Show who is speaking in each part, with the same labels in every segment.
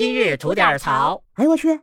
Speaker 1: 今日吐点槽。
Speaker 2: 哎呦我去！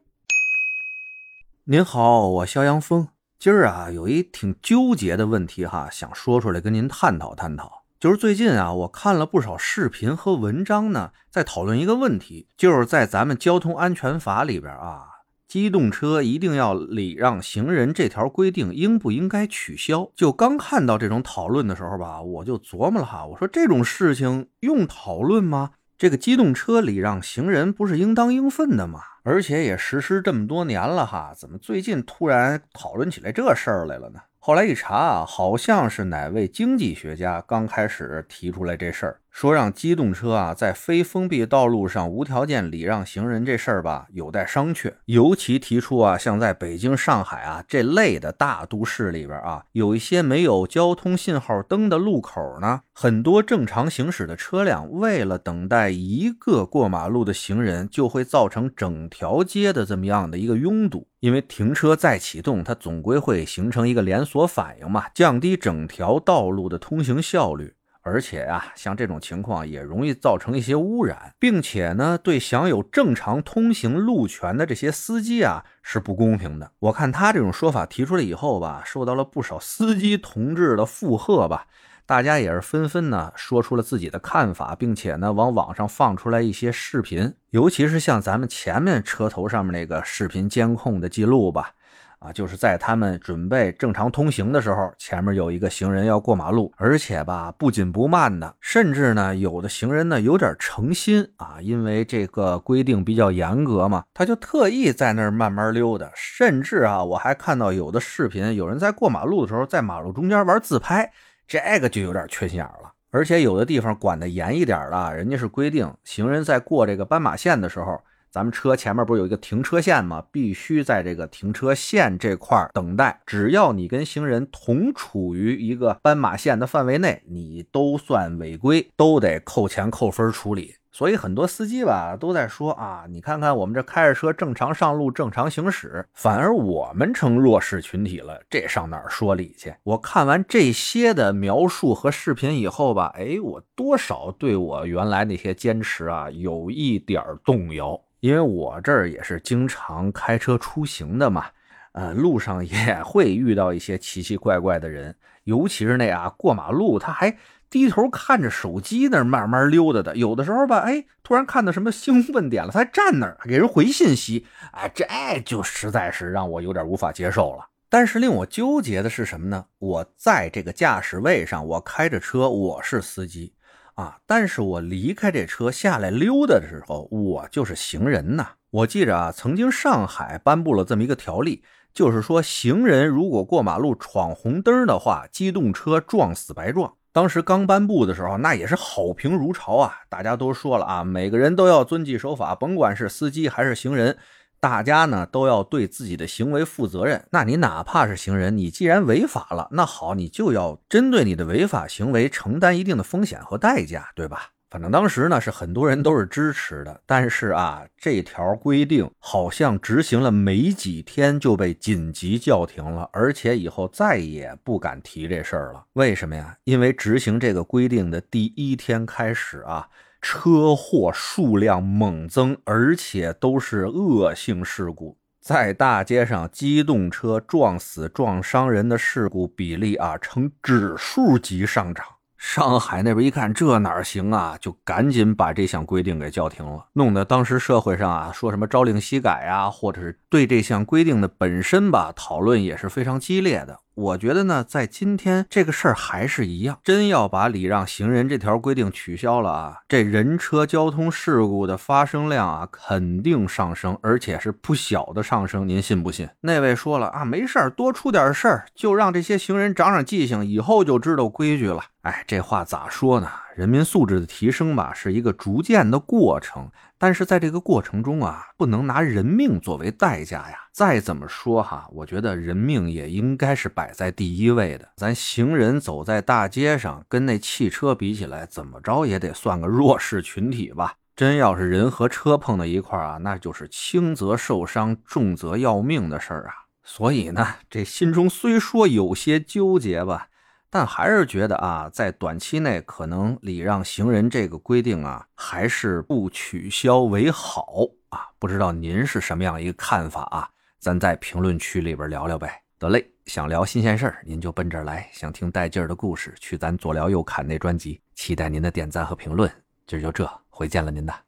Speaker 3: 您好，我肖阳峰。今儿啊，有一挺纠结的问题哈，想说出来跟您探讨探讨。就是最近啊，我看了不少视频和文章呢，在讨论一个问题，就是在咱们交通安全法里边啊。机动车一定要礼让行人这条规定应不应该取消？就刚看到这种讨论的时候吧，我就琢磨了哈，我说这种事情用讨论吗？这个机动车礼让行人不是应当应分的吗？而且也实施这么多年了哈，怎么最近突然讨论起来这事儿来了呢？后来一查啊，好像是哪位经济学家刚开始提出来这事儿。说让机动车啊在非封闭道路上无条件礼让行人这事儿吧，有待商榷。尤其提出啊，像在北京、上海啊这类的大都市里边啊，有一些没有交通信号灯的路口呢，很多正常行驶的车辆为了等待一个过马路的行人，就会造成整条街的这么样的一个拥堵。因为停车再启动，它总归会形成一个连锁反应嘛，降低整条道路的通行效率。而且呀，像这种情况也容易造成一些污染，并且呢，对享有正常通行路权的这些司机啊是不公平的。我看他这种说法提出来以后吧，受到了不少司机同志的附和吧，大家也是纷纷呢说出了自己的看法，并且呢往网上放出来一些视频，尤其是像咱们前面车头上面那个视频监控的记录吧。啊，就是在他们准备正常通行的时候，前面有一个行人要过马路，而且吧不紧不慢的，甚至呢有的行人呢有点诚心啊，因为这个规定比较严格嘛，他就特意在那儿慢慢溜达，甚至啊我还看到有的视频，有人在过马路的时候在马路中间玩自拍，这个就有点缺心眼了。而且有的地方管得严一点了，人家是规定行人在过这个斑马线的时候。咱们车前面不是有一个停车线吗？必须在这个停车线这块等待。只要你跟行人同处于一个斑马线的范围内，你都算违规，都得扣钱扣分处理。所以很多司机吧都在说啊，你看看我们这开着车正常上路、正常行驶，反而我们成弱势群体了，这上哪儿说理去？我看完这些的描述和视频以后吧，哎，我多少对我原来那些坚持啊有一点动摇。因为我这儿也是经常开车出行的嘛，呃，路上也 会遇到一些奇奇怪怪的人，尤其是那啊过马路他还低头看着手机那儿慢慢溜达的，有的时候吧，哎，突然看到什么兴奋点了，他还站那儿给人回信息，哎，这就实在是让我有点无法接受了。但是令我纠结的是什么呢？我在这个驾驶位上，我开着车，我是司机。啊！但是我离开这车下来溜达的时候，我就是行人呐。我记着啊，曾经上海颁布了这么一个条例，就是说行人如果过马路闯红灯的话，机动车撞死白撞。当时刚颁布的时候，那也是好评如潮啊，大家都说了啊，每个人都要遵纪守法，甭管是司机还是行人。大家呢都要对自己的行为负责任。那你哪怕是行人，你既然违法了，那好，你就要针对你的违法行为承担一定的风险和代价，对吧？反正当时呢是很多人都是支持的。但是啊，这条规定好像执行了没几天就被紧急叫停了，而且以后再也不敢提这事儿了。为什么呀？因为执行这个规定的第一天开始啊。车祸数量猛增，而且都是恶性事故，在大街上机动车撞死、撞伤人的事故比例啊，呈指数级上涨。上海那边一看这哪行啊，就赶紧把这项规定给叫停了，弄得当时社会上啊说什么朝令夕改啊，或者是对这项规定的本身吧讨论也是非常激烈的。我觉得呢，在今天这个事儿还是一样，真要把礼让行人这条规定取消了啊，这人车交通事故的发生量啊肯定上升，而且是不小的上升，您信不信？那位说了啊，没事儿，多出点事儿，就让这些行人长长记性，以后就知道规矩了。哎，这话咋说呢？人民素质的提升吧，是一个逐渐的过程。但是在这个过程中啊，不能拿人命作为代价呀。再怎么说哈，我觉得人命也应该是摆在第一位的。咱行人走在大街上，跟那汽车比起来，怎么着也得算个弱势群体吧。真要是人和车碰到一块啊，那就是轻则受伤，重则要命的事儿啊。所以呢，这心中虽说有些纠结吧。但还是觉得啊，在短期内可能礼让行人这个规定啊，还是不取消为好。啊，不知道您是什么样一个看法啊？咱在评论区里边聊聊呗。得嘞，想聊新鲜事儿，您就奔这儿来；想听带劲儿的故事，去咱左聊右侃那专辑。期待您的点赞和评论。今儿就这，回见了您的。